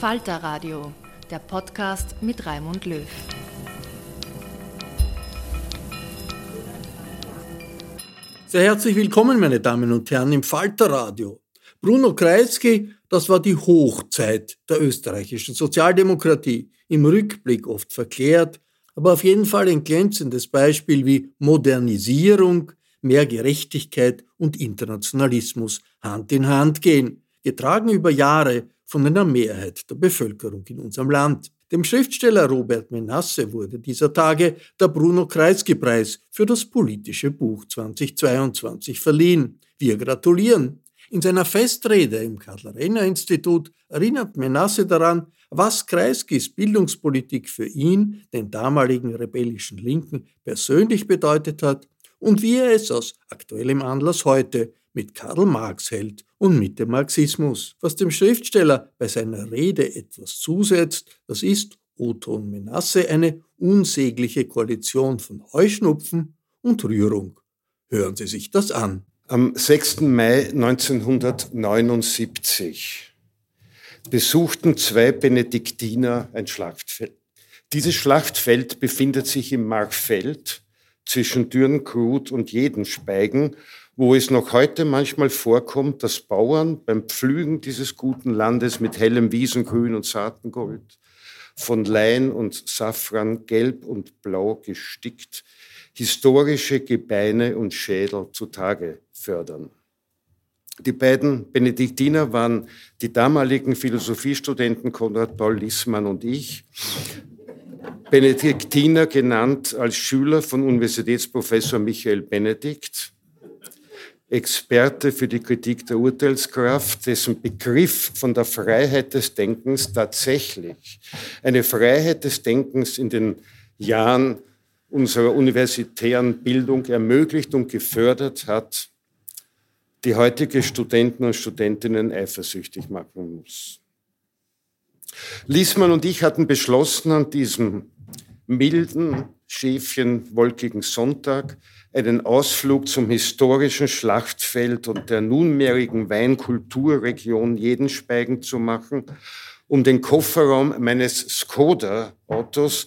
Falter Radio, der Podcast mit Raimund Löw. Sehr herzlich willkommen, meine Damen und Herren, im Falter Radio. Bruno Kreisky, das war die Hochzeit der österreichischen Sozialdemokratie, im Rückblick oft verklärt, aber auf jeden Fall ein glänzendes Beispiel, wie Modernisierung, mehr Gerechtigkeit und Internationalismus Hand in Hand gehen, getragen über Jahre von einer Mehrheit der Bevölkerung in unserem Land. Dem Schriftsteller Robert Menasse wurde dieser Tage der Bruno Kreisky-Preis für das politische Buch 2022 verliehen. Wir gratulieren. In seiner Festrede im Karl-Renner-Institut erinnert Menasse daran, was Kreiskys Bildungspolitik für ihn, den damaligen rebellischen Linken, persönlich bedeutet hat und wie er es aus aktuellem Anlass heute mit Karl Marx hält und mit dem Marxismus. Was dem Schriftsteller bei seiner Rede etwas zusetzt, das ist Otto und Menasse eine unsägliche Koalition von Heuschnupfen und Rührung. Hören Sie sich das an. Am 6. Mai 1979 besuchten zwei Benediktiner ein Schlachtfeld. Dieses Schlachtfeld befindet sich im Markfeld zwischen Dürnkrut und Jedenspeigen wo es noch heute manchmal vorkommt, dass Bauern beim Pflügen dieses guten Landes mit hellem Wiesengrün und Saatengold, von Lein und Safran gelb und blau gestickt, historische Gebeine und Schädel zutage fördern. Die beiden Benediktiner waren die damaligen Philosophiestudenten Konrad Paul Lissmann und ich, Benediktiner genannt als Schüler von Universitätsprofessor Michael Benedikt, Experte für die Kritik der Urteilskraft, dessen Begriff von der Freiheit des Denkens tatsächlich eine Freiheit des Denkens in den Jahren unserer universitären Bildung ermöglicht und gefördert hat, die heutige Studenten und Studentinnen eifersüchtig machen muss. Liesmann und ich hatten beschlossen, an diesem milden, schäfchen, wolkigen Sonntag einen Ausflug zum historischen Schlachtfeld und der nunmehrigen Weinkulturregion Jedenspeigen zu machen, um den Kofferraum meines Skoda-Autos,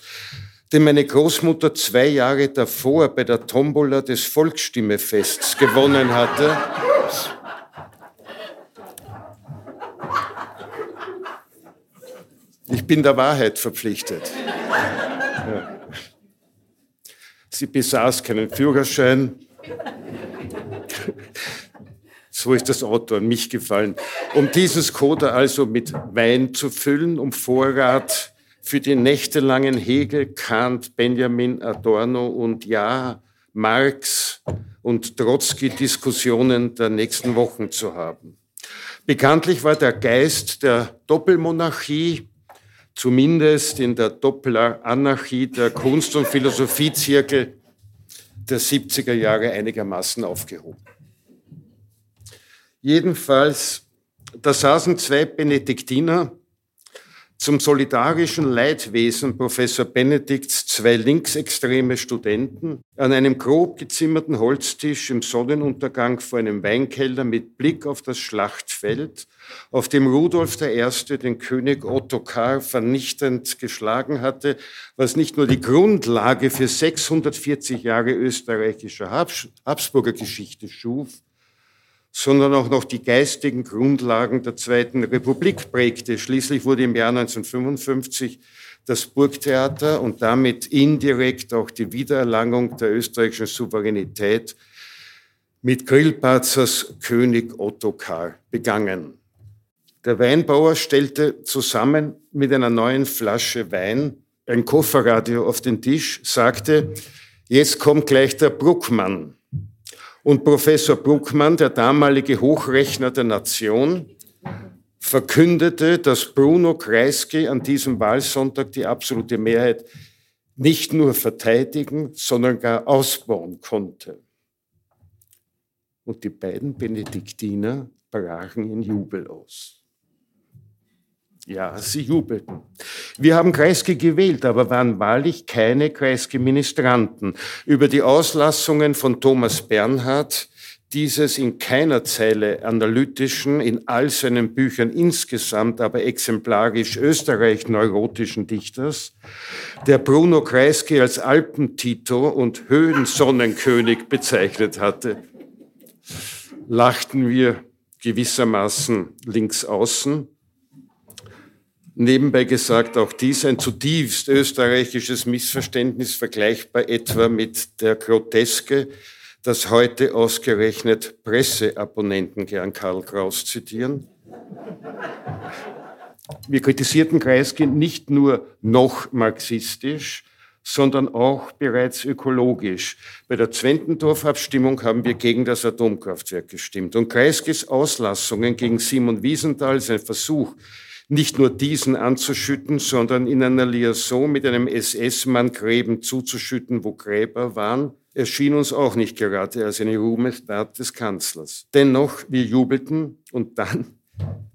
den meine Großmutter zwei Jahre davor bei der Tombola des Volksstimmefests gewonnen hatte, Ich bin der Wahrheit verpflichtet. Sie besaß keinen Führerschein, So ist das Auto an mich gefallen. Um diesen Skoda also mit Wein zu füllen, um Vorrat für die nächtelangen Hegel, Kant, Benjamin, Adorno und ja, Marx und Trotzki-Diskussionen der nächsten Wochen zu haben. Bekanntlich war der Geist der Doppelmonarchie, zumindest in der Doppelanarchie der Kunst- und Philosophiezirkel der 70er Jahre einigermaßen aufgehoben. Jedenfalls, da saßen zwei Benediktiner zum solidarischen Leidwesen Professor Benedikts zwei linksextreme Studenten an einem grob gezimmerten Holztisch im Sonnenuntergang vor einem Weinkeller mit Blick auf das Schlachtfeld, auf dem Rudolf I. den König Ottokar vernichtend geschlagen hatte, was nicht nur die Grundlage für 640 Jahre österreichischer Habsburger Geschichte schuf, sondern auch noch die geistigen Grundlagen der Zweiten Republik prägte. Schließlich wurde im Jahr 1955 das Burgtheater und damit indirekt auch die Wiedererlangung der österreichischen Souveränität mit Grillparzers König Ottokar begangen. Der Weinbauer stellte zusammen mit einer neuen Flasche Wein ein Kofferradio auf den Tisch, sagte, jetzt kommt gleich der Bruckmann. Und Professor Bruckmann, der damalige Hochrechner der Nation, verkündete, dass Bruno Kreisky an diesem Wahlsonntag die absolute Mehrheit nicht nur verteidigen, sondern gar ausbauen konnte. Und die beiden Benediktiner brachen in Jubel aus. Ja, sie jubelten. Wir haben Kreisky gewählt, aber waren wahrlich keine Kreisky-Ministranten. Über die Auslassungen von Thomas Bernhard, dieses in keiner Zeile analytischen, in all seinen Büchern insgesamt aber exemplarisch österreich-neurotischen Dichters, der Bruno Kreisky als Alpentito und Höhensonnenkönig bezeichnet hatte, lachten wir gewissermaßen links außen Nebenbei gesagt, auch dies ein zutiefst österreichisches Missverständnis, vergleichbar etwa mit der Groteske, dass heute ausgerechnet Presseabonnenten gern Karl Kraus zitieren. Wir kritisierten Kreisky nicht nur noch marxistisch, sondern auch bereits ökologisch. Bei der Zwentendorf-Abstimmung haben wir gegen das Atomkraftwerk gestimmt. Und Kreiskys Auslassungen gegen Simon Wiesenthal, sein Versuch, nicht nur diesen anzuschütten, sondern in einer Liaison mit einem SS-Mann Gräben zuzuschütten, wo Gräber waren, erschien uns auch nicht gerade als eine Ruhmestat des Kanzlers. Dennoch, wir jubelten und dann,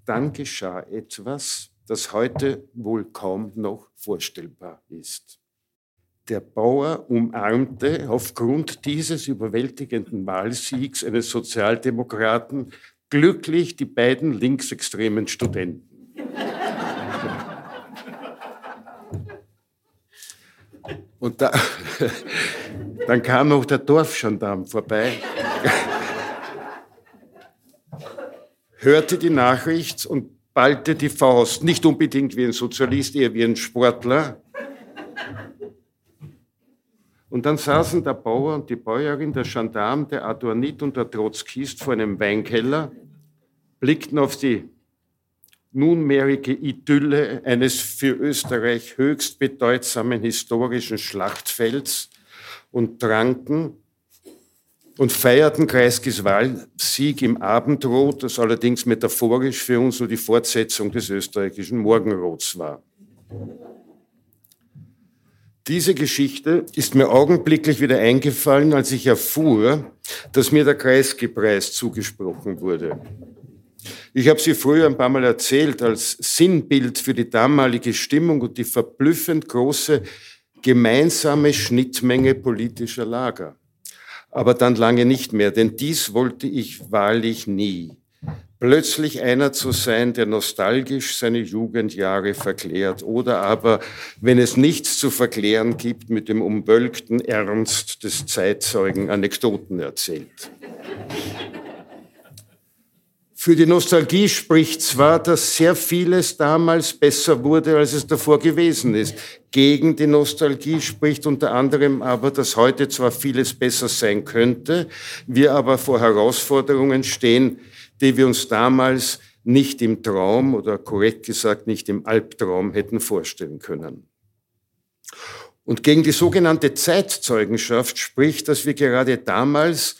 dann geschah etwas, das heute wohl kaum noch vorstellbar ist. Der Bauer umarmte aufgrund dieses überwältigenden Wahlsiegs eines Sozialdemokraten glücklich die beiden linksextremen Studenten. Und da, dann kam auch der Dorfgendarm vorbei, hörte die Nachricht und ballte die Faust. Nicht unbedingt wie ein Sozialist, eher wie ein Sportler. Und dann saßen der Bauer und die Bäuerin, der Gendarm, der Adornit und der Trotzkist vor einem Weinkeller, blickten auf die nunmehrige Idylle eines für Österreich höchst bedeutsamen historischen Schlachtfelds und tranken und feierten Kreiskys Wahlsieg im Abendrot, das allerdings metaphorisch für uns nur die Fortsetzung des österreichischen Morgenrots war. Diese Geschichte ist mir augenblicklich wieder eingefallen, als ich erfuhr, dass mir der Kreisky-Preis zugesprochen wurde. Ich habe sie früher ein paar Mal erzählt als Sinnbild für die damalige Stimmung und die verblüffend große gemeinsame Schnittmenge politischer Lager. Aber dann lange nicht mehr, denn dies wollte ich wahrlich nie. Plötzlich einer zu sein, der nostalgisch seine Jugendjahre verklärt oder aber, wenn es nichts zu verklären gibt, mit dem umwölkten Ernst des Zeitzeugen Anekdoten erzählt. Für die Nostalgie spricht zwar, dass sehr vieles damals besser wurde, als es davor gewesen ist. Gegen die Nostalgie spricht unter anderem aber, dass heute zwar vieles besser sein könnte, wir aber vor Herausforderungen stehen, die wir uns damals nicht im Traum oder korrekt gesagt nicht im Albtraum hätten vorstellen können. Und gegen die sogenannte Zeitzeugenschaft spricht, dass wir gerade damals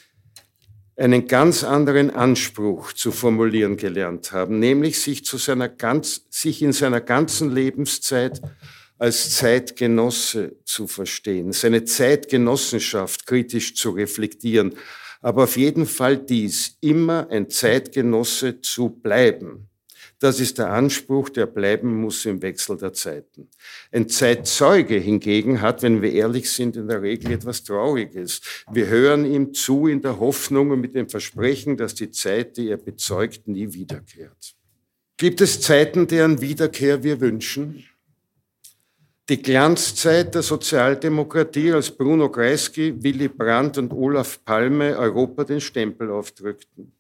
einen ganz anderen Anspruch zu formulieren gelernt haben, nämlich sich, zu seiner ganz, sich in seiner ganzen Lebenszeit als Zeitgenosse zu verstehen, seine Zeitgenossenschaft kritisch zu reflektieren, aber auf jeden Fall dies, immer ein Zeitgenosse zu bleiben. Das ist der Anspruch, der bleiben muss im Wechsel der Zeiten. Ein Zeitzeuge hingegen hat, wenn wir ehrlich sind, in der Regel etwas Trauriges. Wir hören ihm zu in der Hoffnung und mit dem Versprechen, dass die Zeit, die er bezeugt, nie wiederkehrt. Gibt es Zeiten, deren Wiederkehr wir wünschen? Die Glanzzeit der Sozialdemokratie, als Bruno Kreisky, Willy Brandt und Olaf Palme Europa den Stempel aufdrückten.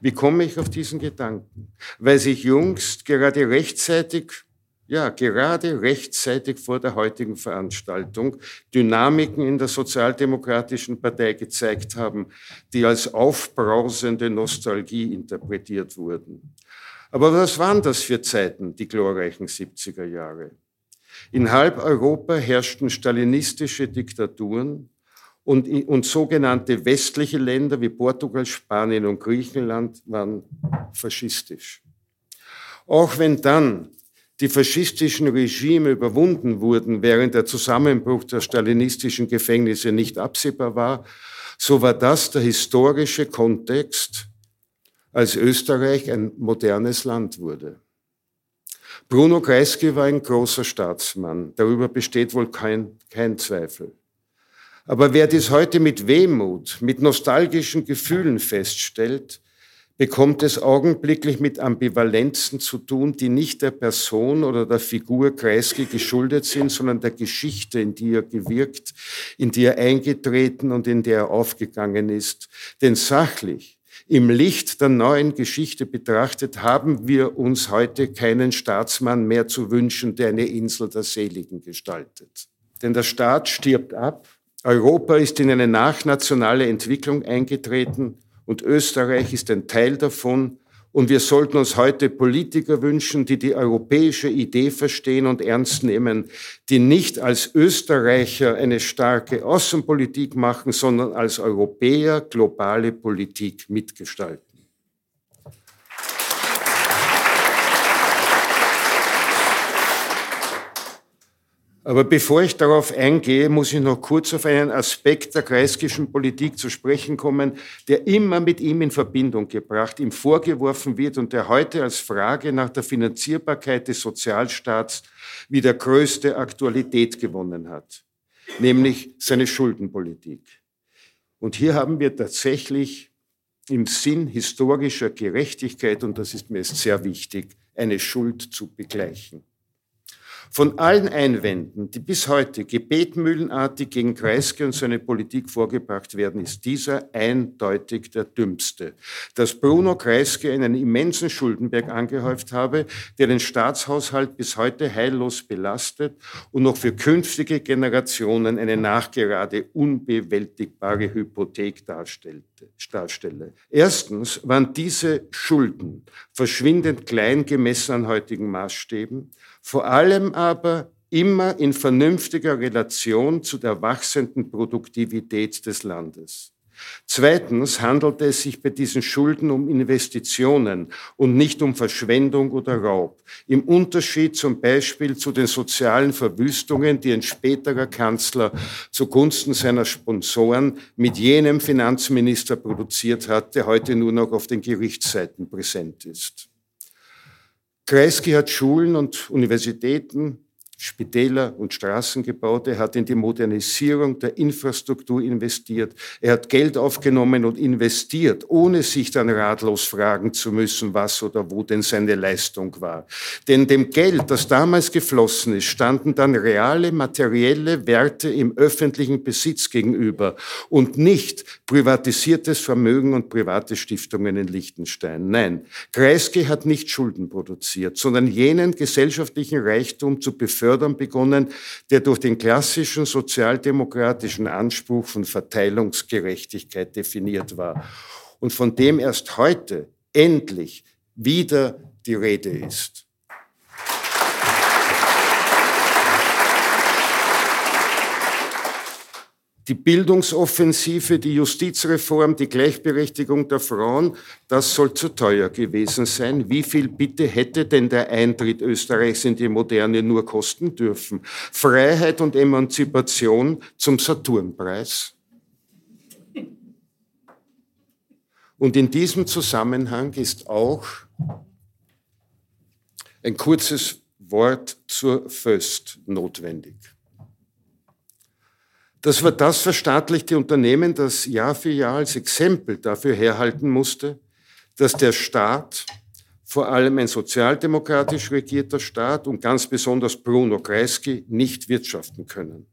Wie komme ich auf diesen Gedanken? Weil sich jüngst gerade rechtzeitig, ja, gerade rechtzeitig vor der heutigen Veranstaltung Dynamiken in der Sozialdemokratischen Partei gezeigt haben, die als aufbrausende Nostalgie interpretiert wurden. Aber was waren das für Zeiten, die glorreichen 70er Jahre? In halb Europa herrschten stalinistische Diktaturen und, und sogenannte westliche Länder wie Portugal, Spanien und Griechenland waren faschistisch. Auch wenn dann die faschistischen Regime überwunden wurden, während der Zusammenbruch der stalinistischen Gefängnisse nicht absehbar war, so war das der historische Kontext, als Österreich ein modernes Land wurde. Bruno Kreisky war ein großer Staatsmann. Darüber besteht wohl kein, kein Zweifel. Aber wer dies heute mit Wehmut, mit nostalgischen Gefühlen feststellt, bekommt es augenblicklich mit Ambivalenzen zu tun, die nicht der Person oder der Figur Kreisky geschuldet sind, sondern der Geschichte, in die er gewirkt, in die er eingetreten und in der er aufgegangen ist. Denn sachlich im Licht der neuen Geschichte betrachtet, haben wir uns heute keinen Staatsmann mehr zu wünschen, der eine Insel der Seligen gestaltet. Denn der Staat stirbt ab, Europa ist in eine nachnationale Entwicklung eingetreten und Österreich ist ein Teil davon, und wir sollten uns heute Politiker wünschen, die die europäische Idee verstehen und ernst nehmen, die nicht als Österreicher eine starke Außenpolitik machen, sondern als Europäer globale Politik mitgestalten. Aber bevor ich darauf eingehe, muss ich noch kurz auf einen Aspekt der kreiskischen Politik zu sprechen kommen, der immer mit ihm in Verbindung gebracht, ihm vorgeworfen wird und der heute als Frage nach der Finanzierbarkeit des Sozialstaats wieder größte Aktualität gewonnen hat, nämlich seine Schuldenpolitik. Und hier haben wir tatsächlich im Sinn historischer Gerechtigkeit, und das ist mir sehr wichtig, eine Schuld zu begleichen. Von allen Einwänden, die bis heute gebetmühlenartig gegen Kreisky und seine Politik vorgebracht werden, ist dieser eindeutig der dümmste. Dass Bruno Kreisky einen immensen Schuldenberg angehäuft habe, der den Staatshaushalt bis heute heillos belastet und noch für künftige Generationen eine nachgerade unbewältigbare Hypothek darstelle. Erstens waren diese Schulden verschwindend klein gemessen an heutigen Maßstäben vor allem aber immer in vernünftiger Relation zu der wachsenden Produktivität des Landes. Zweitens handelte es sich bei diesen Schulden um Investitionen und nicht um Verschwendung oder Raub. Im Unterschied zum Beispiel zu den sozialen Verwüstungen, die ein späterer Kanzler zugunsten seiner Sponsoren mit jenem Finanzminister produziert hat, der heute nur noch auf den Gerichtsseiten präsent ist. Kreisky hat Schulen und Universitäten Spitäler und Straßen gebaut, er hat in die Modernisierung der Infrastruktur investiert, er hat Geld aufgenommen und investiert, ohne sich dann ratlos fragen zu müssen, was oder wo denn seine Leistung war. Denn dem Geld, das damals geflossen ist, standen dann reale materielle Werte im öffentlichen Besitz gegenüber und nicht privatisiertes Vermögen und private Stiftungen in Liechtenstein. Nein, Kreisky hat nicht Schulden produziert, sondern jenen gesellschaftlichen Reichtum zu befördern, fördern begonnen, der durch den klassischen sozialdemokratischen Anspruch von Verteilungsgerechtigkeit definiert war und von dem erst heute endlich wieder die Rede ist. Die Bildungsoffensive, die Justizreform, die Gleichberechtigung der Frauen, das soll zu teuer gewesen sein. Wie viel bitte hätte denn der Eintritt Österreichs in die Moderne nur kosten dürfen? Freiheit und Emanzipation zum Saturnpreis? Und in diesem Zusammenhang ist auch ein kurzes Wort zur Föst notwendig. Das war das verstaatlichte Unternehmen, das Jahr für Jahr als Exempel dafür herhalten musste, dass der Staat, vor allem ein sozialdemokratisch regierter Staat und ganz besonders Bruno Kreisky, nicht wirtschaften können.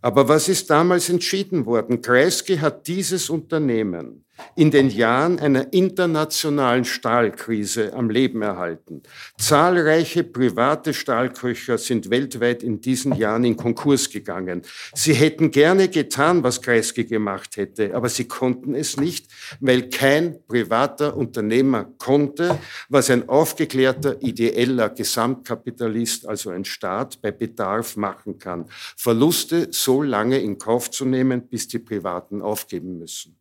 Aber was ist damals entschieden worden? Kreisky hat dieses Unternehmen in den Jahren einer internationalen Stahlkrise am Leben erhalten. Zahlreiche private Stahlköcher sind weltweit in diesen Jahren in Konkurs gegangen. Sie hätten gerne getan, was Kreisky gemacht hätte, aber sie konnten es nicht, weil kein privater Unternehmer konnte, was ein aufgeklärter, ideeller Gesamtkapitalist, also ein Staat, bei Bedarf machen kann. Verluste so lange in Kauf zu nehmen, bis die Privaten aufgeben müssen.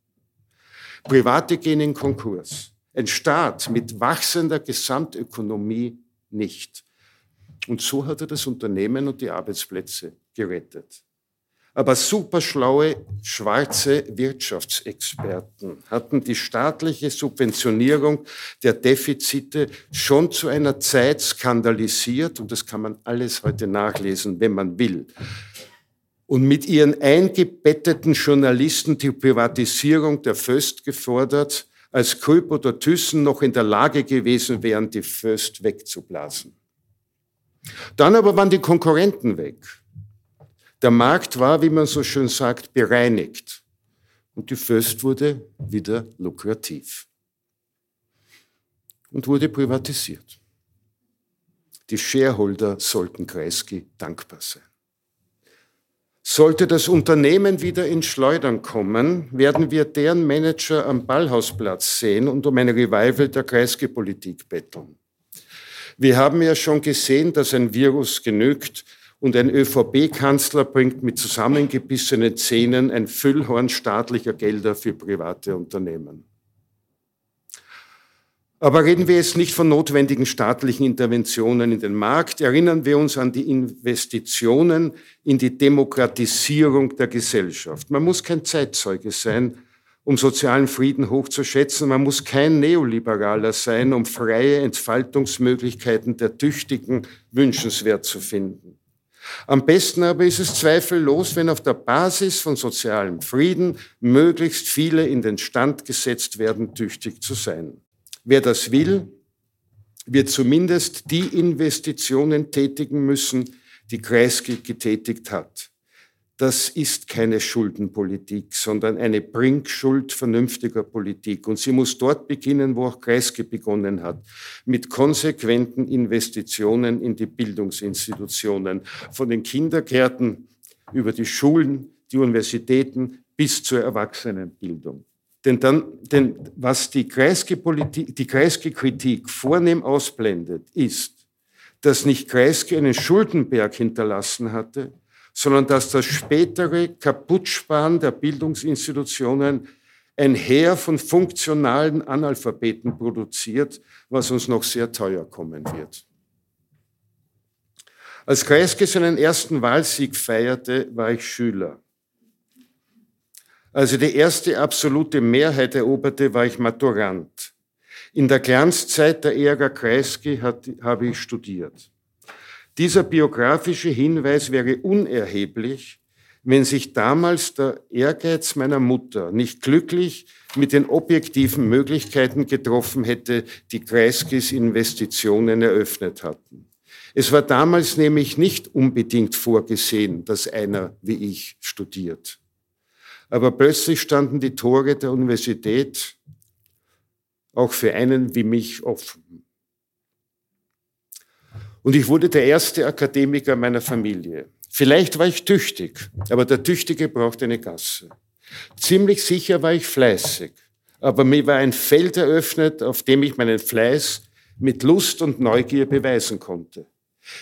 Private gehen in Konkurs. Ein Staat mit wachsender Gesamtökonomie nicht. Und so hat er das Unternehmen und die Arbeitsplätze gerettet. Aber superschlaue schwarze Wirtschaftsexperten hatten die staatliche Subventionierung der Defizite schon zu einer Zeit skandalisiert, und das kann man alles heute nachlesen, wenn man will und mit ihren eingebetteten Journalisten die Privatisierung der Föst gefordert, als Kulp oder Thyssen noch in der Lage gewesen wären, die Föst wegzublasen. Dann aber waren die Konkurrenten weg. Der Markt war, wie man so schön sagt, bereinigt. Und die Föst wurde wieder lukrativ und wurde privatisiert. Die Shareholder sollten Kreisky dankbar sein. Sollte das Unternehmen wieder ins Schleudern kommen, werden wir deren Manager am Ballhausplatz sehen und um ein Revival der Kreisgepolitik betteln. Wir haben ja schon gesehen, dass ein Virus genügt und ein ÖVP-Kanzler bringt mit zusammengebissenen Zähnen ein Füllhorn staatlicher Gelder für private Unternehmen. Aber reden wir jetzt nicht von notwendigen staatlichen Interventionen in den Markt. Erinnern wir uns an die Investitionen in die Demokratisierung der Gesellschaft. Man muss kein Zeitzeuge sein, um sozialen Frieden hochzuschätzen. Man muss kein Neoliberaler sein, um freie Entfaltungsmöglichkeiten der Tüchtigen wünschenswert zu finden. Am besten aber ist es zweifellos, wenn auf der Basis von sozialem Frieden möglichst viele in den Stand gesetzt werden, tüchtig zu sein. Wer das will, wird zumindest die Investitionen tätigen müssen, die Kreisky getätigt hat. Das ist keine Schuldenpolitik, sondern eine Bringschuld vernünftiger Politik. Und sie muss dort beginnen, wo auch Kreisky begonnen hat, mit konsequenten Investitionen in die Bildungsinstitutionen, von den Kindergärten über die Schulen, die Universitäten bis zur Erwachsenenbildung. Denn, dann, denn was die Kreisky-Kritik vornehm ausblendet, ist, dass nicht Kreisky einen Schuldenberg hinterlassen hatte, sondern dass das spätere Kaputtsparen der Bildungsinstitutionen ein Heer von funktionalen Analphabeten produziert, was uns noch sehr teuer kommen wird. Als Kreisky seinen ersten Wahlsieg feierte, war ich Schüler. Also die erste absolute Mehrheit eroberte, war ich Maturant. In der Glanzzeit der Ära Kreisky hat, habe ich studiert. Dieser biografische Hinweis wäre unerheblich, wenn sich damals der Ehrgeiz meiner Mutter nicht glücklich mit den objektiven Möglichkeiten getroffen hätte, die Kreiskis Investitionen eröffnet hatten. Es war damals nämlich nicht unbedingt vorgesehen, dass einer wie ich studiert. Aber plötzlich standen die Tore der Universität auch für einen wie mich offen. Und ich wurde der erste Akademiker meiner Familie. Vielleicht war ich tüchtig, aber der Tüchtige braucht eine Gasse. Ziemlich sicher war ich fleißig, aber mir war ein Feld eröffnet, auf dem ich meinen Fleiß mit Lust und Neugier beweisen konnte.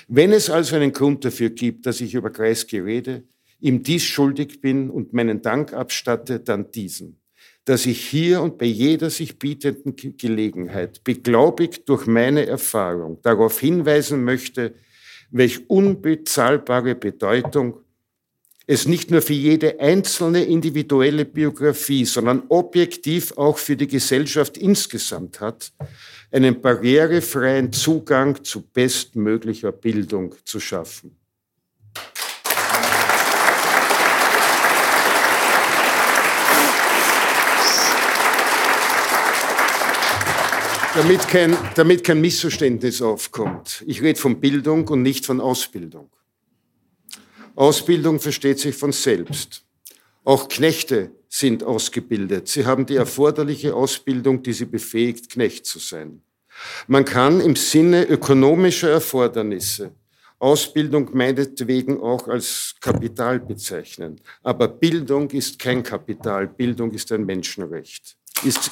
Wenn es also einen Grund dafür gibt, dass ich über Kreisky rede, ihm dies schuldig bin und meinen Dank abstatte, dann diesen dass ich hier und bei jeder sich bietenden Gelegenheit, beglaubigt durch meine Erfahrung, darauf hinweisen möchte, welch unbezahlbare Bedeutung es nicht nur für jede einzelne individuelle Biografie, sondern objektiv auch für die Gesellschaft insgesamt hat, einen barrierefreien Zugang zu bestmöglicher Bildung zu schaffen. Damit kein, damit kein Missverständnis aufkommt. Ich rede von Bildung und nicht von Ausbildung. Ausbildung versteht sich von selbst. Auch Knechte sind ausgebildet. Sie haben die erforderliche Ausbildung, die sie befähigt, Knecht zu sein. Man kann im Sinne ökonomischer Erfordernisse Ausbildung meinetwegen auch als Kapital bezeichnen. Aber Bildung ist kein Kapital. Bildung ist ein Menschenrecht. Ist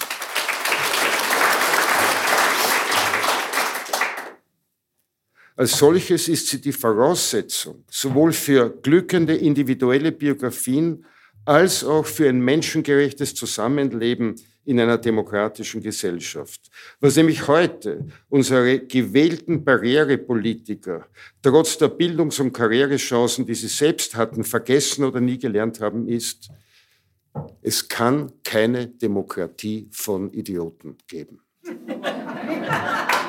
Als solches ist sie die Voraussetzung sowohl für glückende individuelle Biografien als auch für ein menschengerechtes Zusammenleben in einer demokratischen Gesellschaft. Was nämlich heute unsere gewählten Barrierepolitiker trotz der Bildungs- und Karrierechancen, die sie selbst hatten, vergessen oder nie gelernt haben, ist, es kann keine Demokratie von Idioten geben.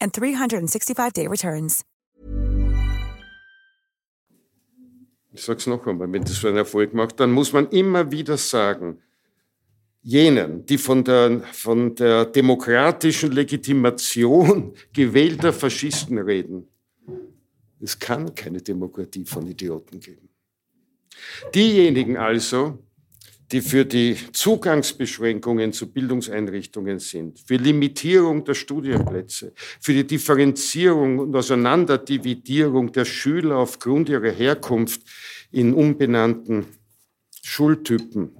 and 365-day returns. ich sage es noch einmal, wenn das so einen Erfolg macht, dann muss man immer wieder sagen, jenen, die von der, von der demokratischen Legitimation gewählter Faschisten reden, es kann keine Demokratie von Idioten geben. Diejenigen also, die für die Zugangsbeschränkungen zu Bildungseinrichtungen sind, für Limitierung der Studienplätze, für die Differenzierung und Auseinanderdividierung der Schüler aufgrund ihrer Herkunft in unbenannten Schultypen,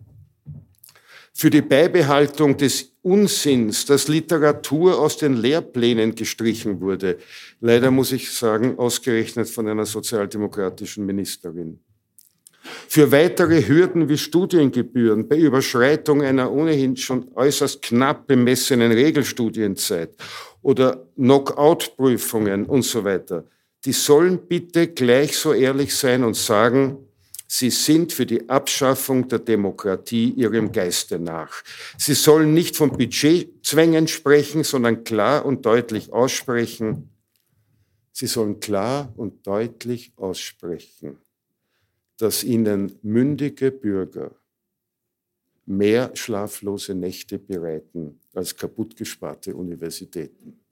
für die Beibehaltung des Unsinns, dass Literatur aus den Lehrplänen gestrichen wurde, leider muss ich sagen, ausgerechnet von einer sozialdemokratischen Ministerin für weitere Hürden wie Studiengebühren bei Überschreitung einer ohnehin schon äußerst knapp bemessenen Regelstudienzeit oder Knockout-Prüfungen und so weiter. Die sollen bitte gleich so ehrlich sein und sagen, Sie sind für die Abschaffung der Demokratie ihrem Geiste nach. Sie sollen nicht von Budgetzwängen sprechen, sondern klar und deutlich aussprechen. Sie sollen klar und deutlich aussprechen dass ihnen mündige Bürger mehr schlaflose Nächte bereiten als kaputtgesparte Universitäten.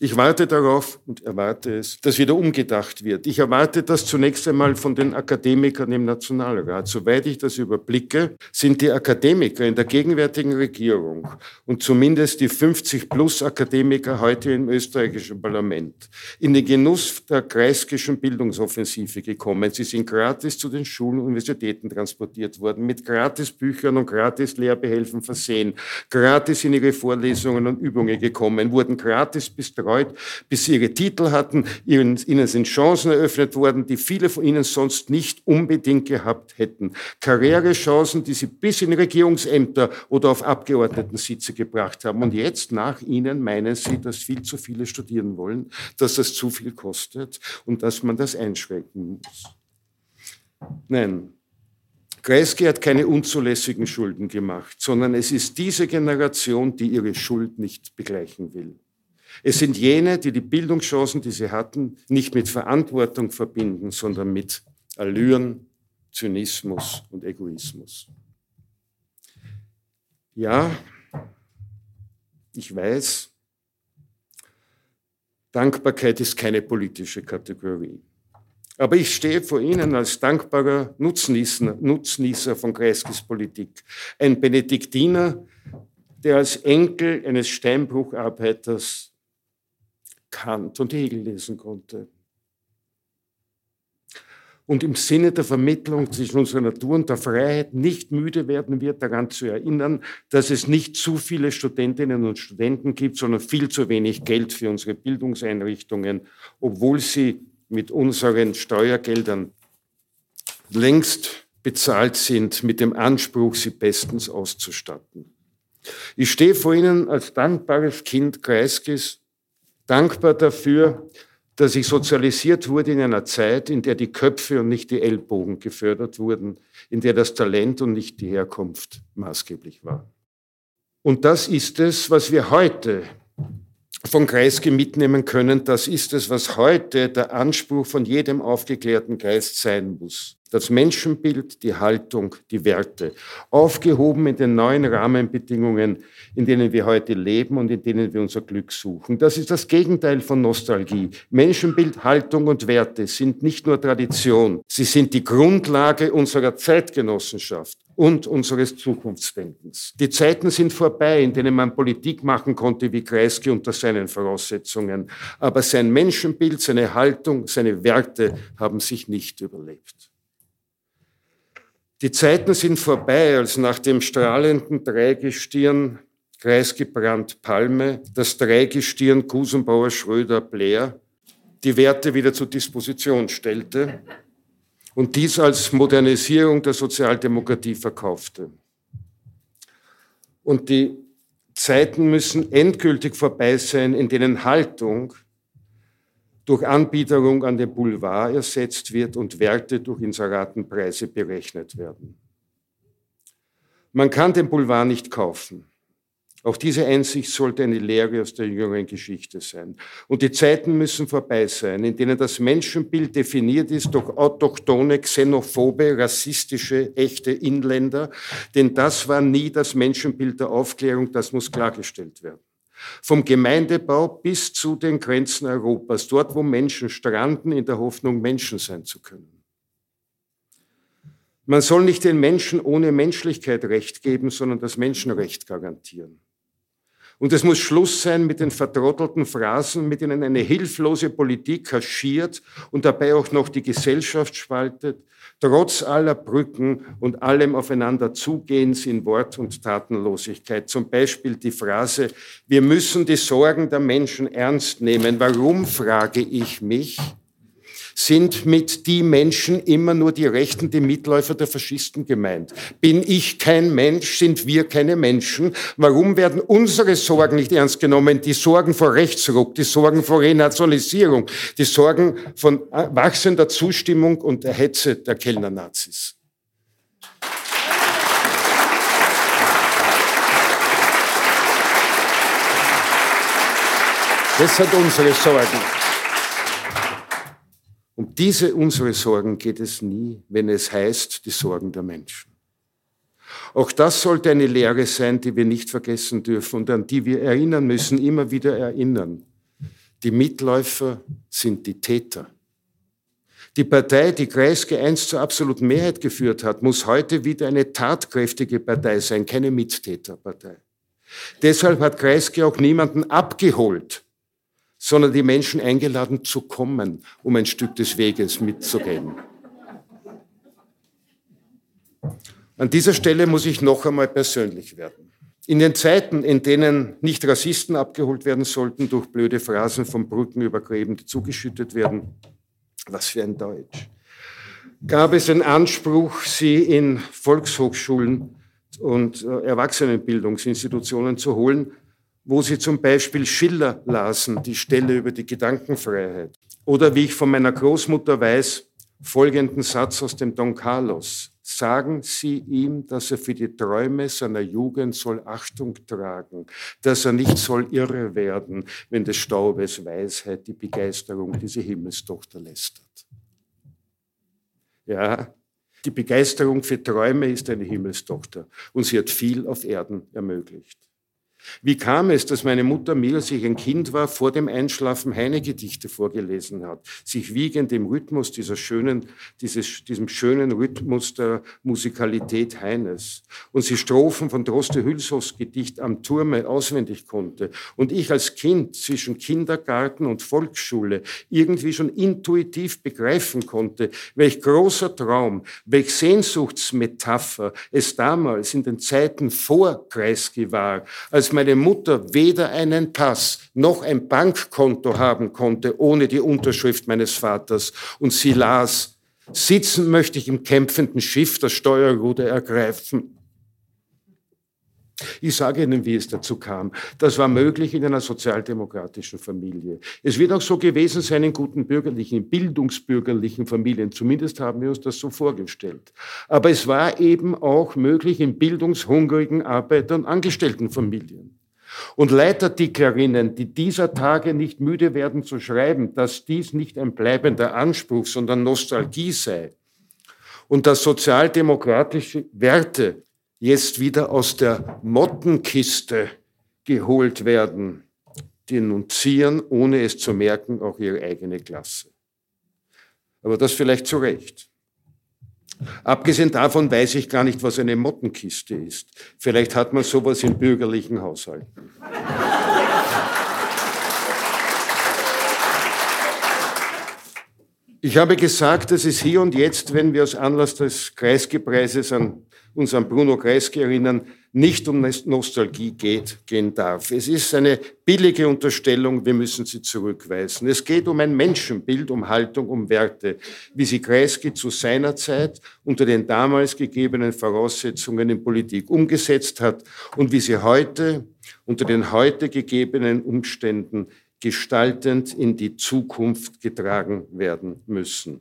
Ich warte darauf und erwarte es, dass wieder umgedacht wird. Ich erwarte das zunächst einmal von den Akademikern im Nationalrat. Soweit ich das überblicke, sind die Akademiker in der gegenwärtigen Regierung und zumindest die 50 plus Akademiker heute im österreichischen Parlament in den Genuss der kreiskischen Bildungsoffensive gekommen. Sie sind gratis zu den Schulen und Universitäten transportiert worden, mit gratis Büchern und gratis Lehrbehelfen versehen, gratis in ihre Vorlesungen und Übungen gekommen, wurden gratis bis betreut, bis sie ihre Titel hatten. Ihnen, ihnen sind Chancen eröffnet worden, die viele von ihnen sonst nicht unbedingt gehabt hätten. Karrierechancen, die sie bis in Regierungsämter oder auf Abgeordnetensitze gebracht haben. Und jetzt nach ihnen meinen sie, dass viel zu viele studieren wollen, dass das zu viel kostet und dass man das einschränken muss. Nein, Kreisky hat keine unzulässigen Schulden gemacht, sondern es ist diese Generation, die ihre Schuld nicht begleichen will. Es sind jene, die die Bildungschancen, die sie hatten, nicht mit Verantwortung verbinden, sondern mit Allüren, Zynismus und Egoismus. Ja, ich weiß, Dankbarkeit ist keine politische Kategorie. Aber ich stehe vor Ihnen als dankbarer Nutznießer, Nutznießer von Kreiskis Politik. Ein Benediktiner, der als Enkel eines Steinbrucharbeiters Kant und Hegel lesen konnte. Und im Sinne der Vermittlung zwischen unserer Natur und der Freiheit nicht müde werden wir daran zu erinnern, dass es nicht zu viele Studentinnen und Studenten gibt, sondern viel zu wenig Geld für unsere Bildungseinrichtungen, obwohl sie mit unseren Steuergeldern längst bezahlt sind, mit dem Anspruch, sie bestens auszustatten. Ich stehe vor Ihnen als dankbares Kind Kreiskes dankbar dafür, dass ich sozialisiert wurde in einer Zeit, in der die Köpfe und nicht die Ellbogen gefördert wurden, in der das Talent und nicht die Herkunft maßgeblich war. Und das ist es, was wir heute von Kreisky mitnehmen können. Das ist es, was heute der Anspruch von jedem aufgeklärten Geist sein muss das Menschenbild, die Haltung, die Werte, aufgehoben in den neuen Rahmenbedingungen, in denen wir heute leben und in denen wir unser Glück suchen. Das ist das Gegenteil von Nostalgie. Menschenbild, Haltung und Werte sind nicht nur Tradition, sie sind die Grundlage unserer Zeitgenossenschaft und unseres Zukunftsdenkens. Die Zeiten sind vorbei, in denen man Politik machen konnte wie Kreisky unter seinen Voraussetzungen, aber sein Menschenbild, seine Haltung, seine Werte haben sich nicht überlebt. Die Zeiten sind vorbei, als nach dem strahlenden Dreigestirn Kreisgebrannt Palme das Dreigestirn Gusenbauer Schröder Blair die Werte wieder zur Disposition stellte und dies als Modernisierung der Sozialdemokratie verkaufte. Und die Zeiten müssen endgültig vorbei sein, in denen Haltung durch Anbiederung an den Boulevard ersetzt wird und Werte durch Inseratenpreise berechnet werden. Man kann den Boulevard nicht kaufen. Auch diese Einsicht sollte eine Lehre aus der jüngeren Geschichte sein. Und die Zeiten müssen vorbei sein, in denen das Menschenbild definiert ist durch autochtone, xenophobe, rassistische, echte Inländer. Denn das war nie das Menschenbild der Aufklärung, das muss klargestellt werden. Vom Gemeindebau bis zu den Grenzen Europas, dort wo Menschen stranden, in der Hoffnung, Menschen sein zu können. Man soll nicht den Menschen ohne Menschlichkeit Recht geben, sondern das Menschenrecht garantieren. Und es muss Schluss sein mit den vertrottelten Phrasen, mit denen eine hilflose Politik kaschiert und dabei auch noch die Gesellschaft spaltet, trotz aller Brücken und allem aufeinander Zugehens in Wort- und Tatenlosigkeit. Zum Beispiel die Phrase, wir müssen die Sorgen der Menschen ernst nehmen. Warum, frage ich mich, sind mit die Menschen immer nur die Rechten, die Mitläufer der Faschisten gemeint. Bin ich kein Mensch? Sind wir keine Menschen? Warum werden unsere Sorgen nicht ernst genommen? Die Sorgen vor Rechtsruck, die Sorgen vor Renationalisierung, die Sorgen von wachsender Zustimmung und der Hetze der Kellner-Nazis. Das hat unsere Sorgen. Diese unsere Sorgen geht es nie, wenn es heißt, die Sorgen der Menschen. Auch das sollte eine Lehre sein, die wir nicht vergessen dürfen und an die wir erinnern müssen, immer wieder erinnern. Die Mitläufer sind die Täter. Die Partei, die Kreisky einst zur absoluten Mehrheit geführt hat, muss heute wieder eine tatkräftige Partei sein, keine Mittäterpartei. Deshalb hat Kreisky auch niemanden abgeholt, sondern die Menschen eingeladen zu kommen, um ein Stück des Weges mitzugehen. An dieser Stelle muss ich noch einmal persönlich werden. In den Zeiten, in denen nicht Rassisten abgeholt werden sollten durch blöde Phrasen von Brücken übergräben, die zugeschüttet werden, was für ein Deutsch, gab es einen Anspruch, sie in Volkshochschulen und äh, Erwachsenenbildungsinstitutionen zu holen, wo sie zum Beispiel Schiller lasen, die Stelle über die Gedankenfreiheit. Oder wie ich von meiner Großmutter weiß, folgenden Satz aus dem Don Carlos. Sagen Sie ihm, dass er für die Träume seiner Jugend soll Achtung tragen, dass er nicht soll irre werden, wenn des Staubes Weisheit die Begeisterung diese Himmelstochter lästert. Ja, die Begeisterung für Träume ist eine Himmelstochter und sie hat viel auf Erden ermöglicht. Wie kam es, dass meine Mutter mir, als ich ein Kind war, vor dem Einschlafen Heine-Gedichte vorgelesen hat, sich wiegend im Rhythmus dieser schönen, dieses, diesem schönen Rhythmus der Musikalität Heines und sie Strophen von Droste Hülshoffs Gedicht am Turme auswendig konnte und ich als Kind zwischen Kindergarten und Volksschule irgendwie schon intuitiv begreifen konnte, welch großer Traum, welch Sehnsuchtsmetapher es damals in den Zeiten vor Kreisky war, als meine Mutter weder einen Pass noch ein Bankkonto haben konnte ohne die Unterschrift meines Vaters. Und sie las, sitzen möchte ich im kämpfenden Schiff das Steuerruder ergreifen. Ich sage Ihnen, wie es dazu kam. Das war möglich in einer sozialdemokratischen Familie. Es wird auch so gewesen sein in guten bürgerlichen, bildungsbürgerlichen Familien. Zumindest haben wir uns das so vorgestellt. Aber es war eben auch möglich in bildungshungrigen Arbeiter- und Angestelltenfamilien. Und Leiterdickerinnen, die dieser Tage nicht müde werden zu schreiben, dass dies nicht ein bleibender Anspruch, sondern Nostalgie sei. Und dass sozialdemokratische Werte jetzt wieder aus der Mottenkiste geholt werden, denunzieren, ohne es zu merken, auch ihre eigene Klasse. Aber das vielleicht zu Recht. Abgesehen davon weiß ich gar nicht, was eine Mottenkiste ist. Vielleicht hat man sowas in bürgerlichen Haushalten. Ich habe gesagt, dass es hier und jetzt, wenn wir aus Anlass des Kreisgepreises an uns an Bruno Kreisky erinnern, nicht um Nostalgie geht, gehen darf. Es ist eine billige Unterstellung, wir müssen sie zurückweisen. Es geht um ein Menschenbild, um Haltung, um Werte, wie sie Kreisky zu seiner Zeit unter den damals gegebenen Voraussetzungen in Politik umgesetzt hat und wie sie heute unter den heute gegebenen Umständen gestaltend in die Zukunft getragen werden müssen.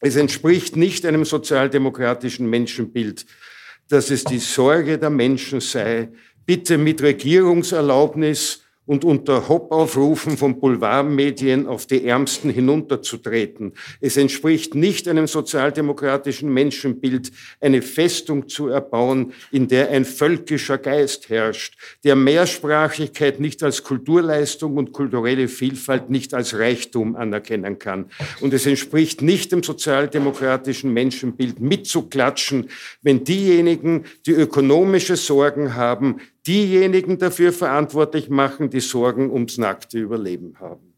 Es entspricht nicht einem sozialdemokratischen Menschenbild, dass es die Sorge der Menschen sei, bitte mit Regierungserlaubnis und unter Hoppaufrufen von Boulevardmedien auf die Ärmsten hinunterzutreten. Es entspricht nicht einem sozialdemokratischen Menschenbild, eine Festung zu erbauen, in der ein völkischer Geist herrscht, der Mehrsprachigkeit nicht als Kulturleistung und kulturelle Vielfalt nicht als Reichtum anerkennen kann. Und es entspricht nicht dem sozialdemokratischen Menschenbild mitzuklatschen, wenn diejenigen, die ökonomische Sorgen haben, diejenigen dafür verantwortlich machen, die Sorgen ums nackte Überleben haben.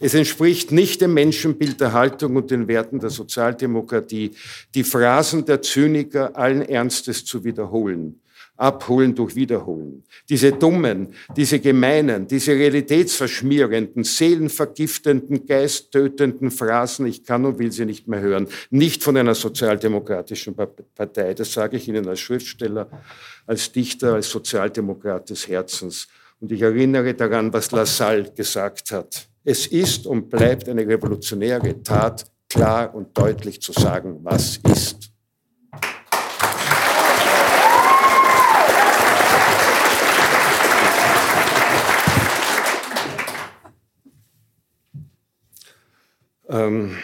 Es entspricht nicht dem Menschenbild der Haltung und den Werten der Sozialdemokratie, die Phrasen der Zyniker allen Ernstes zu wiederholen. Abholen durch Wiederholen. Diese dummen, diese gemeinen, diese realitätsverschmierenden, seelenvergiftenden, geisttötenden Phrasen, ich kann und will sie nicht mehr hören, nicht von einer sozialdemokratischen Partei. Das sage ich Ihnen als Schriftsteller, als Dichter, als Sozialdemokrat des Herzens. Und ich erinnere daran, was Lassalle gesagt hat. Es ist und bleibt eine revolutionäre Tat, klar und deutlich zu sagen, was ist. Ähm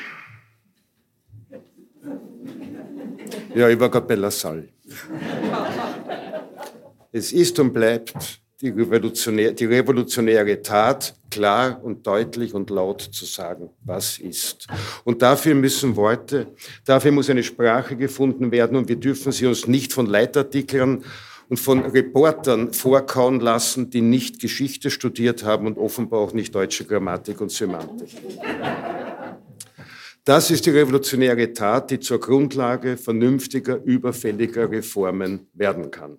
ja, ich war gerade bei Lassalle. Es ist und bleibt die, revolutionär, die revolutionäre Tat, klar und deutlich und laut zu sagen, was ist. Und dafür müssen Worte, dafür muss eine Sprache gefunden werden und wir dürfen sie uns nicht von Leitartikeln und von Reportern vorkauen lassen, die nicht Geschichte studiert haben und offenbar auch nicht deutsche Grammatik und Semantik. Das ist die revolutionäre Tat, die zur Grundlage vernünftiger, überfälliger Reformen werden kann.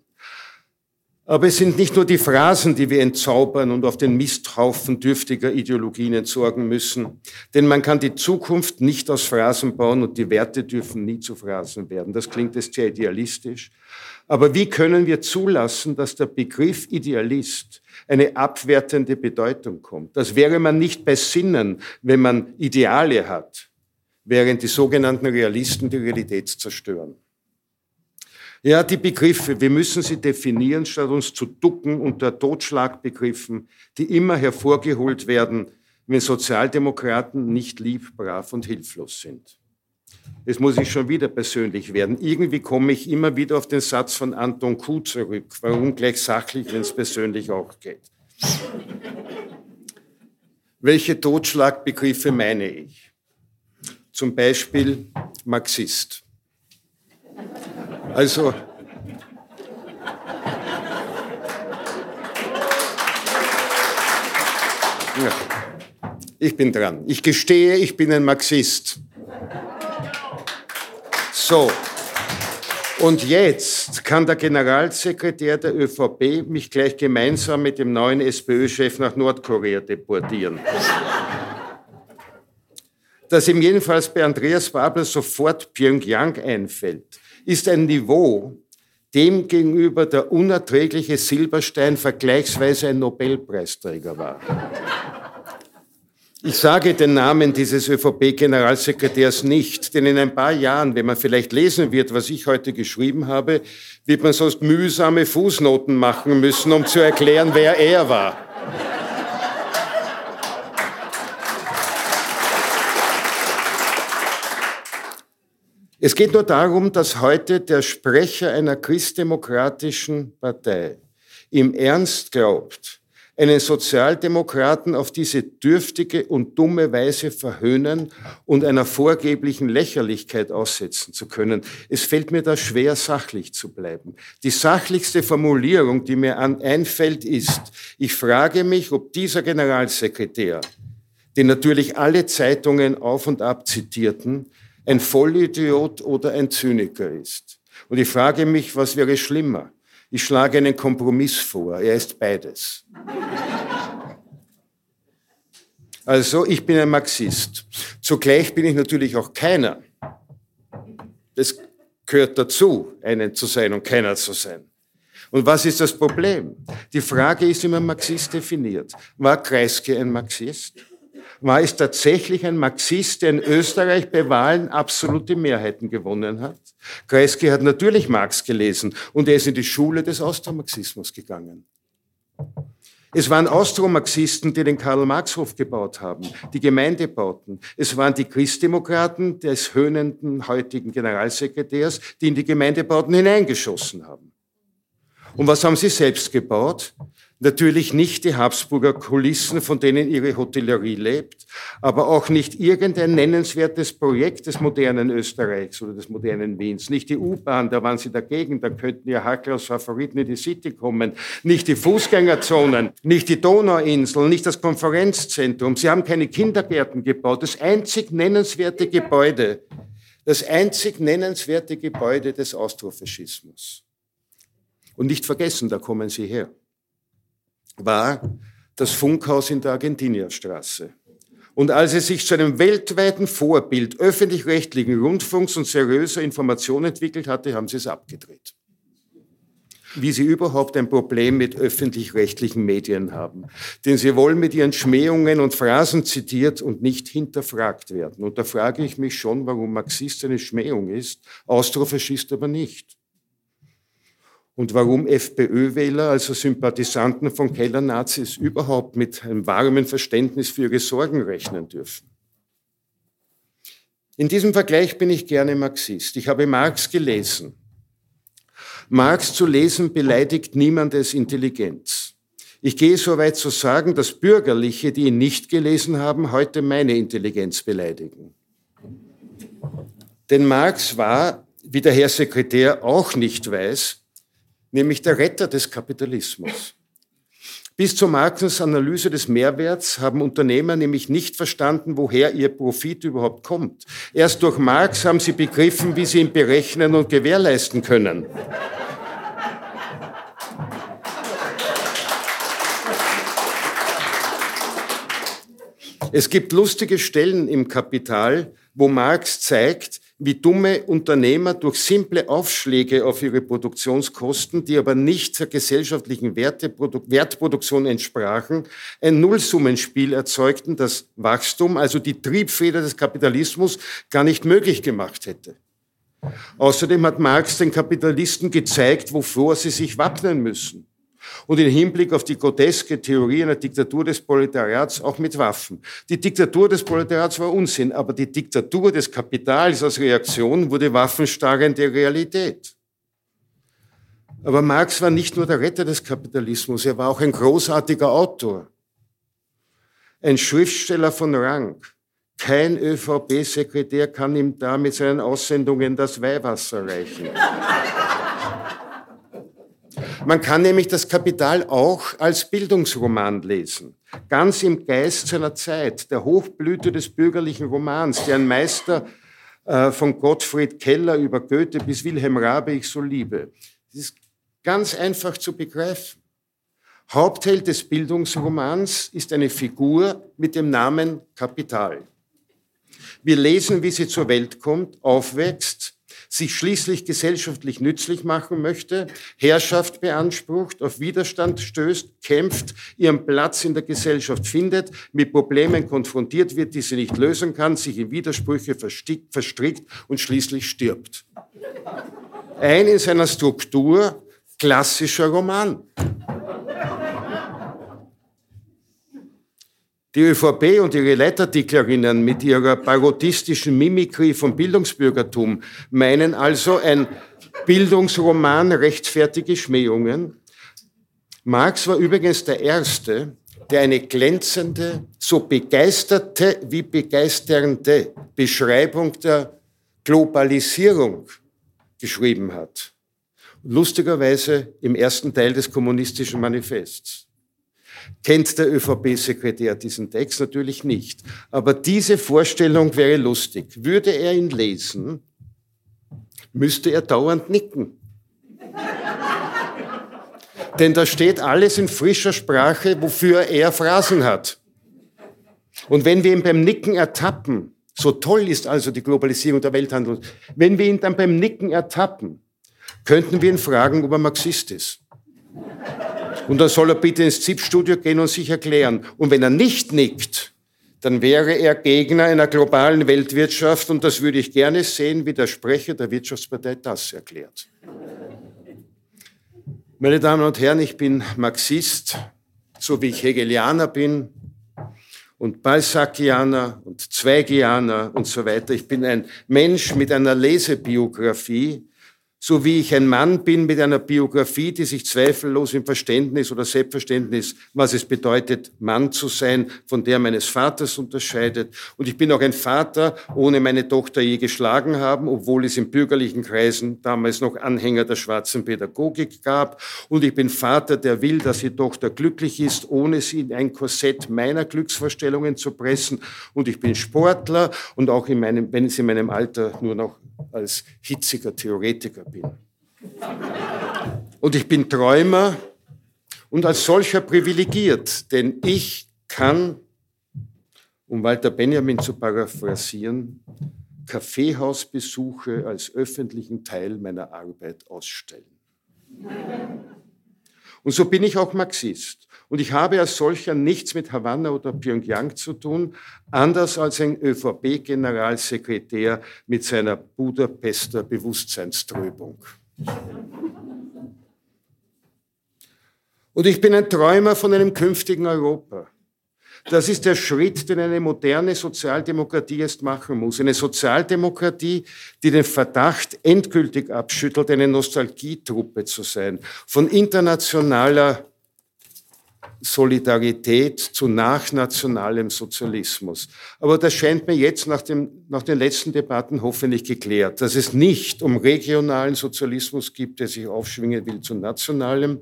Aber es sind nicht nur die Phrasen, die wir entzaubern und auf den Misthaufen dürftiger Ideologien entsorgen müssen. Denn man kann die Zukunft nicht aus Phrasen bauen und die Werte dürfen nie zu Phrasen werden. Das klingt jetzt sehr idealistisch. Aber wie können wir zulassen, dass der Begriff Idealist eine abwertende Bedeutung kommt? Das wäre man nicht bei Sinnen, wenn man Ideale hat, während die sogenannten Realisten die Realität zerstören. Ja, die Begriffe, wir müssen sie definieren, statt uns zu ducken unter Totschlagbegriffen, die immer hervorgeholt werden, wenn Sozialdemokraten nicht lieb, brav und hilflos sind. Jetzt muss ich schon wieder persönlich werden. Irgendwie komme ich immer wieder auf den Satz von Anton Kuh zurück. Warum gleich sachlich, wenn es persönlich auch geht? Welche Totschlagbegriffe meine ich? Zum Beispiel Marxist. Also, ja, ich bin dran. Ich gestehe, ich bin ein Marxist. So. Und jetzt kann der Generalsekretär der ÖVP mich gleich gemeinsam mit dem neuen SPÖ-Chef nach Nordkorea deportieren. Dass ihm jedenfalls bei Andreas Babel sofort Pyongyang einfällt, ist ein Niveau, dem gegenüber der unerträgliche Silberstein vergleichsweise ein Nobelpreisträger war. Ich sage den Namen dieses ÖVP-Generalsekretärs nicht, denn in ein paar Jahren, wenn man vielleicht lesen wird, was ich heute geschrieben habe, wird man sonst mühsame Fußnoten machen müssen, um zu erklären, wer er war. Es geht nur darum, dass heute der Sprecher einer christdemokratischen Partei im Ernst glaubt, einen Sozialdemokraten auf diese dürftige und dumme Weise verhöhnen und einer vorgeblichen Lächerlichkeit aussetzen zu können. Es fällt mir da schwer, sachlich zu bleiben. Die sachlichste Formulierung, die mir einfällt, ist, ich frage mich, ob dieser Generalsekretär, den natürlich alle Zeitungen auf und ab zitierten, ein Vollidiot oder ein Zyniker ist. Und ich frage mich, was wäre schlimmer? Ich schlage einen Kompromiss vor. Er ist beides. Also, ich bin ein Marxist. Zugleich bin ich natürlich auch keiner. Das gehört dazu, einen zu sein und keiner zu sein. Und was ist das Problem? Die Frage ist, wie man Marxist definiert. War Kreisky ein Marxist? War es tatsächlich ein Marxist, der in Österreich bei Wahlen absolute Mehrheiten gewonnen hat. Kreisky hat natürlich Marx gelesen und er ist in die Schule des Austromarxismus gegangen. Es waren Austromarxisten, die den Karl-Marx-Hof gebaut haben, die Gemeindebauten. Es waren die Christdemokraten des höhnenden heutigen Generalsekretärs, die in die Gemeindebauten hineingeschossen haben. Und was haben sie selbst gebaut? Natürlich nicht die Habsburger Kulissen, von denen ihre Hotellerie lebt, aber auch nicht irgendein nennenswertes Projekt des modernen Österreichs oder des modernen Wiens. Nicht die U-Bahn, da waren sie dagegen, da könnten ja Hackler als Favoriten in die City kommen. Nicht die Fußgängerzonen, nicht die Donauinsel, nicht das Konferenzzentrum. Sie haben keine Kindergärten gebaut. Das einzig nennenswerte Gebäude, das einzig nennenswerte Gebäude des Austrofaschismus. Und nicht vergessen, da kommen sie her war das Funkhaus in der Argentinierstraße. Und als es sich zu einem weltweiten Vorbild öffentlich-rechtlichen Rundfunks und seriöser Information entwickelt hatte, haben sie es abgedreht. Wie sie überhaupt ein Problem mit öffentlich-rechtlichen Medien haben. Denn sie wollen mit ihren Schmähungen und Phrasen zitiert und nicht hinterfragt werden. Und da frage ich mich schon, warum Marxist eine Schmähung ist, Austrofaschist aber nicht und warum FPÖ-Wähler, also Sympathisanten von Keller-Nazis, überhaupt mit einem warmen Verständnis für ihre Sorgen rechnen dürfen. In diesem Vergleich bin ich gerne Marxist. Ich habe Marx gelesen. Marx zu lesen beleidigt niemandes Intelligenz. Ich gehe so weit zu sagen, dass Bürgerliche, die ihn nicht gelesen haben, heute meine Intelligenz beleidigen. Denn Marx war, wie der Herr Sekretär auch nicht weiß, nämlich der Retter des Kapitalismus. Bis zu Marxens Analyse des Mehrwerts haben Unternehmer nämlich nicht verstanden, woher ihr Profit überhaupt kommt. Erst durch Marx haben sie begriffen, wie sie ihn berechnen und gewährleisten können. Es gibt lustige Stellen im Kapital, wo Marx zeigt, wie dumme Unternehmer durch simple Aufschläge auf ihre Produktionskosten, die aber nicht der gesellschaftlichen Wertproduktion entsprachen, ein Nullsummenspiel erzeugten, das Wachstum, also die Triebfeder des Kapitalismus, gar nicht möglich gemacht hätte. Außerdem hat Marx den Kapitalisten gezeigt, wovor sie sich wappnen müssen und im Hinblick auf die groteske Theorie einer Diktatur des Proletariats auch mit Waffen. Die Diktatur des Proletariats war Unsinn, aber die Diktatur des Kapitals als Reaktion wurde waffenstarrende Realität. Aber Marx war nicht nur der Retter des Kapitalismus, er war auch ein großartiger Autor, ein Schriftsteller von Rang. Kein ÖVP-Sekretär kann ihm da mit seinen Aussendungen das Weihwasser reichen. Man kann nämlich das Kapital auch als Bildungsroman lesen. Ganz im Geist seiner Zeit, der Hochblüte des bürgerlichen Romans, deren Meister äh, von Gottfried Keller über Goethe bis Wilhelm Rabe ich so liebe. Das ist ganz einfach zu begreifen. Hauptheld des Bildungsromans ist eine Figur mit dem Namen Kapital. Wir lesen, wie sie zur Welt kommt, aufwächst, sich schließlich gesellschaftlich nützlich machen möchte, Herrschaft beansprucht, auf Widerstand stößt, kämpft, ihren Platz in der Gesellschaft findet, mit Problemen konfrontiert wird, die sie nicht lösen kann, sich in Widersprüche verstrickt und schließlich stirbt. Ein in seiner Struktur klassischer Roman. Die ÖVP und ihre Leitartiklerinnen mit ihrer parodistischen Mimikrie vom Bildungsbürgertum meinen also, ein Bildungsroman rechtfertige Schmähungen. Marx war übrigens der Erste, der eine glänzende, so begeisterte wie begeisternde Beschreibung der Globalisierung geschrieben hat. Lustigerweise im ersten Teil des kommunistischen Manifests. Kennt der ÖVP-Sekretär diesen Text? Natürlich nicht. Aber diese Vorstellung wäre lustig. Würde er ihn lesen, müsste er dauernd nicken. Denn da steht alles in frischer Sprache, wofür er Phrasen hat. Und wenn wir ihn beim Nicken ertappen, so toll ist also die Globalisierung der Welthandel, wenn wir ihn dann beim Nicken ertappen, könnten wir ihn fragen, ob er Marxist ist. Und dann soll er bitte ins ZIP-Studio gehen und sich erklären. Und wenn er nicht nickt, dann wäre er Gegner einer globalen Weltwirtschaft und das würde ich gerne sehen, wie der Sprecher der Wirtschaftspartei das erklärt. Meine Damen und Herren, ich bin Marxist, so wie ich Hegelianer bin und Balzacianer und Zweigianer und so weiter. Ich bin ein Mensch mit einer Lesebiografie, so wie ich ein Mann bin mit einer Biografie, die sich zweifellos im Verständnis oder Selbstverständnis, was es bedeutet, Mann zu sein, von der meines Vaters unterscheidet. Und ich bin auch ein Vater, ohne meine Tochter je geschlagen haben, obwohl es in bürgerlichen Kreisen damals noch Anhänger der schwarzen Pädagogik gab. Und ich bin Vater, der will, dass die Tochter glücklich ist, ohne sie in ein Korsett meiner Glücksvorstellungen zu pressen. Und ich bin Sportler und auch in meinem, wenn es in meinem Alter nur noch als hitziger Theoretiker bin. Und ich bin Träumer und als solcher privilegiert, denn ich kann, um Walter Benjamin zu paraphrasieren, Kaffeehausbesuche als öffentlichen Teil meiner Arbeit ausstellen. Und so bin ich auch Marxist. Und ich habe als solcher nichts mit Havanna oder Pyongyang zu tun, anders als ein ÖVP-Generalsekretär mit seiner Budapester Bewusstseinströbung. Und ich bin ein Träumer von einem künftigen Europa. Das ist der Schritt, den eine moderne Sozialdemokratie jetzt machen muss. Eine Sozialdemokratie, die den Verdacht endgültig abschüttelt, eine Nostalgietruppe zu sein, von internationaler Solidarität zu nachnationalem Sozialismus. Aber das scheint mir jetzt nach, dem, nach den letzten Debatten hoffentlich geklärt, dass es nicht um regionalen Sozialismus gibt, der sich aufschwingen will zu nationalem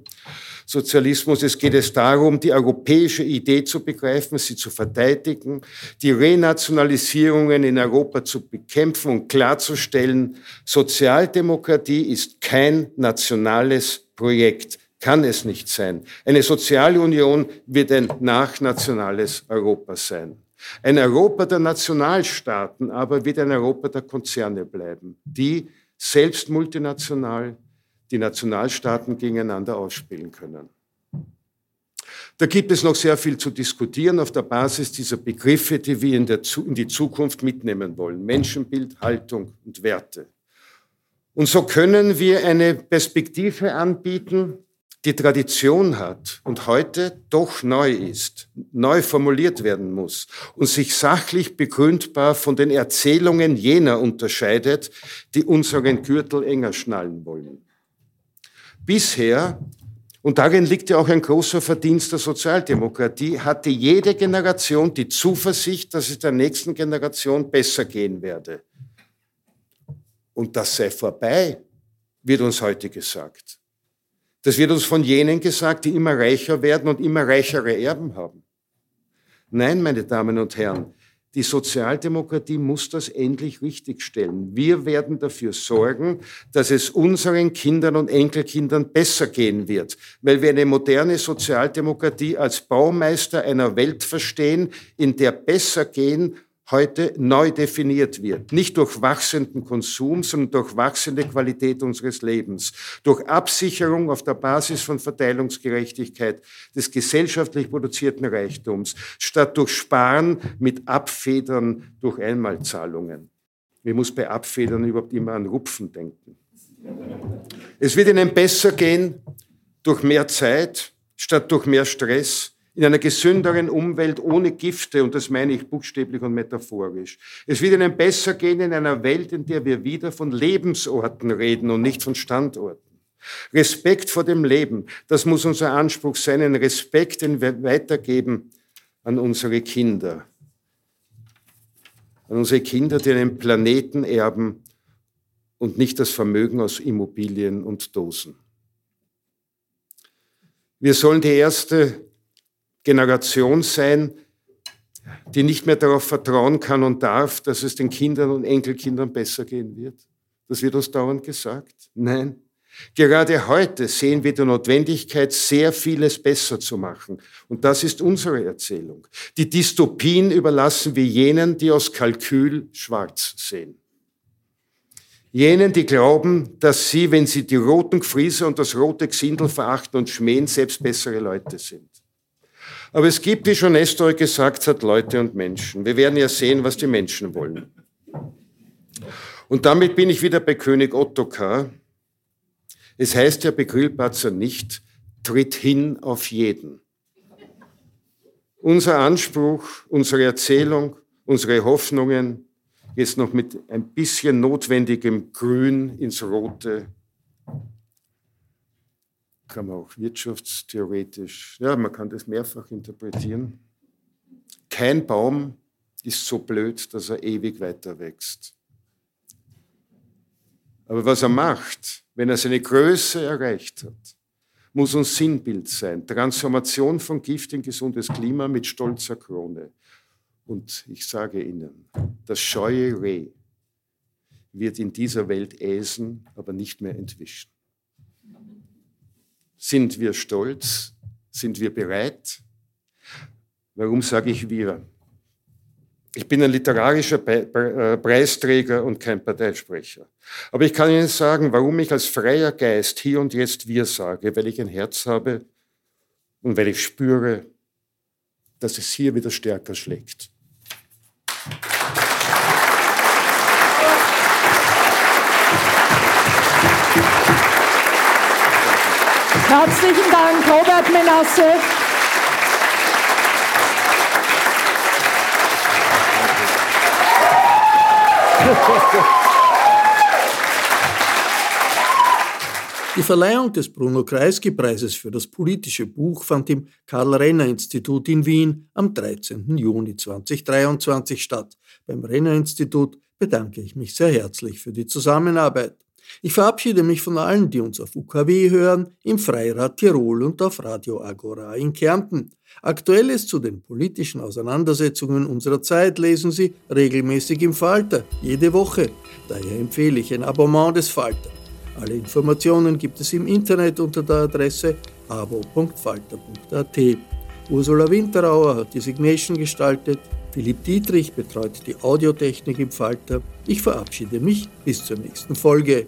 Sozialismus. Es geht es darum, die europäische Idee zu begreifen, sie zu verteidigen, die Renationalisierungen in Europa zu bekämpfen und klarzustellen, Sozialdemokratie ist kein nationales Projekt kann es nicht sein. Eine Sozialunion wird ein nachnationales Europa sein. Ein Europa der Nationalstaaten aber wird ein Europa der Konzerne bleiben, die selbst multinational die Nationalstaaten gegeneinander ausspielen können. Da gibt es noch sehr viel zu diskutieren auf der Basis dieser Begriffe, die wir in, in die Zukunft mitnehmen wollen. Menschenbild, Haltung und Werte. Und so können wir eine Perspektive anbieten, die Tradition hat und heute doch neu ist, neu formuliert werden muss und sich sachlich begründbar von den Erzählungen jener unterscheidet, die unseren Gürtel enger schnallen wollen. Bisher, und darin liegt ja auch ein großer Verdienst der Sozialdemokratie, hatte jede Generation die Zuversicht, dass es der nächsten Generation besser gehen werde. Und das sei vorbei, wird uns heute gesagt. Das wird uns von jenen gesagt, die immer reicher werden und immer reichere Erben haben. Nein, meine Damen und Herren, die Sozialdemokratie muss das endlich richtigstellen. Wir werden dafür sorgen, dass es unseren Kindern und Enkelkindern besser gehen wird, weil wir eine moderne Sozialdemokratie als Baumeister einer Welt verstehen, in der besser gehen heute neu definiert wird. Nicht durch wachsenden Konsum, sondern durch wachsende Qualität unseres Lebens. Durch Absicherung auf der Basis von Verteilungsgerechtigkeit des gesellschaftlich produzierten Reichtums, statt durch Sparen mit Abfedern durch Einmalzahlungen. Ich muss bei Abfedern überhaupt immer an Rupfen denken. Es wird Ihnen besser gehen durch mehr Zeit statt durch mehr Stress in einer gesünderen Umwelt ohne Gifte, und das meine ich buchstäblich und metaphorisch. Es wird Ihnen besser gehen in einer Welt, in der wir wieder von Lebensorten reden und nicht von Standorten. Respekt vor dem Leben, das muss unser Anspruch sein, ein Respekt, den wir weitergeben an unsere Kinder. An unsere Kinder, die einen Planeten erben und nicht das Vermögen aus Immobilien und Dosen. Wir sollen die erste Generation sein, die nicht mehr darauf vertrauen kann und darf, dass es den Kindern und Enkelkindern besser gehen wird? Das wird uns dauernd gesagt. Nein. Gerade heute sehen wir die Notwendigkeit, sehr vieles besser zu machen. Und das ist unsere Erzählung. Die Dystopien überlassen wir jenen, die aus Kalkül schwarz sehen. Jenen, die glauben, dass sie, wenn sie die roten Gefriese und das rote Gesindel verachten und schmähen, selbst bessere Leute sind. Aber es gibt, wie schon Nestor gesagt hat, Leute und Menschen. Wir werden ja sehen, was die Menschen wollen. Und damit bin ich wieder bei König Ottokar. Es heißt ja bei Grillparzer nicht, tritt hin auf jeden. Unser Anspruch, unsere Erzählung, unsere Hoffnungen, jetzt noch mit ein bisschen notwendigem Grün ins Rote kann man auch wirtschaftstheoretisch, ja, man kann das mehrfach interpretieren. Kein Baum ist so blöd, dass er ewig weiter wächst. Aber was er macht, wenn er seine Größe erreicht hat, muss uns Sinnbild sein. Transformation von Gift in gesundes Klima mit stolzer Krone. Und ich sage Ihnen, das scheue Reh wird in dieser Welt äsen, aber nicht mehr entwischen. Sind wir stolz? Sind wir bereit? Warum sage ich wir? Ich bin ein literarischer äh, Preisträger und kein Parteisprecher. Aber ich kann Ihnen sagen, warum ich als freier Geist hier und jetzt wir sage, weil ich ein Herz habe und weil ich spüre, dass es hier wieder stärker schlägt. Herzlichen Dank, Robert Menasse. Die Verleihung des Bruno Kreisky-Preises für das politische Buch fand im Karl-Renner-Institut in Wien am 13. Juni 2023 statt. Beim Renner-Institut bedanke ich mich sehr herzlich für die Zusammenarbeit. Ich verabschiede mich von allen, die uns auf UKW hören, im Freirad Tirol und auf Radio Agora in Kärnten. Aktuelles zu den politischen Auseinandersetzungen unserer Zeit lesen Sie regelmäßig im Falter, jede Woche. Daher empfehle ich ein Abonnement des Falter. Alle Informationen gibt es im Internet unter der Adresse abo.falter.at. Ursula Winterauer hat die Signation gestaltet, Philipp Dietrich betreut die Audiotechnik im Falter. Ich verabschiede mich bis zur nächsten Folge.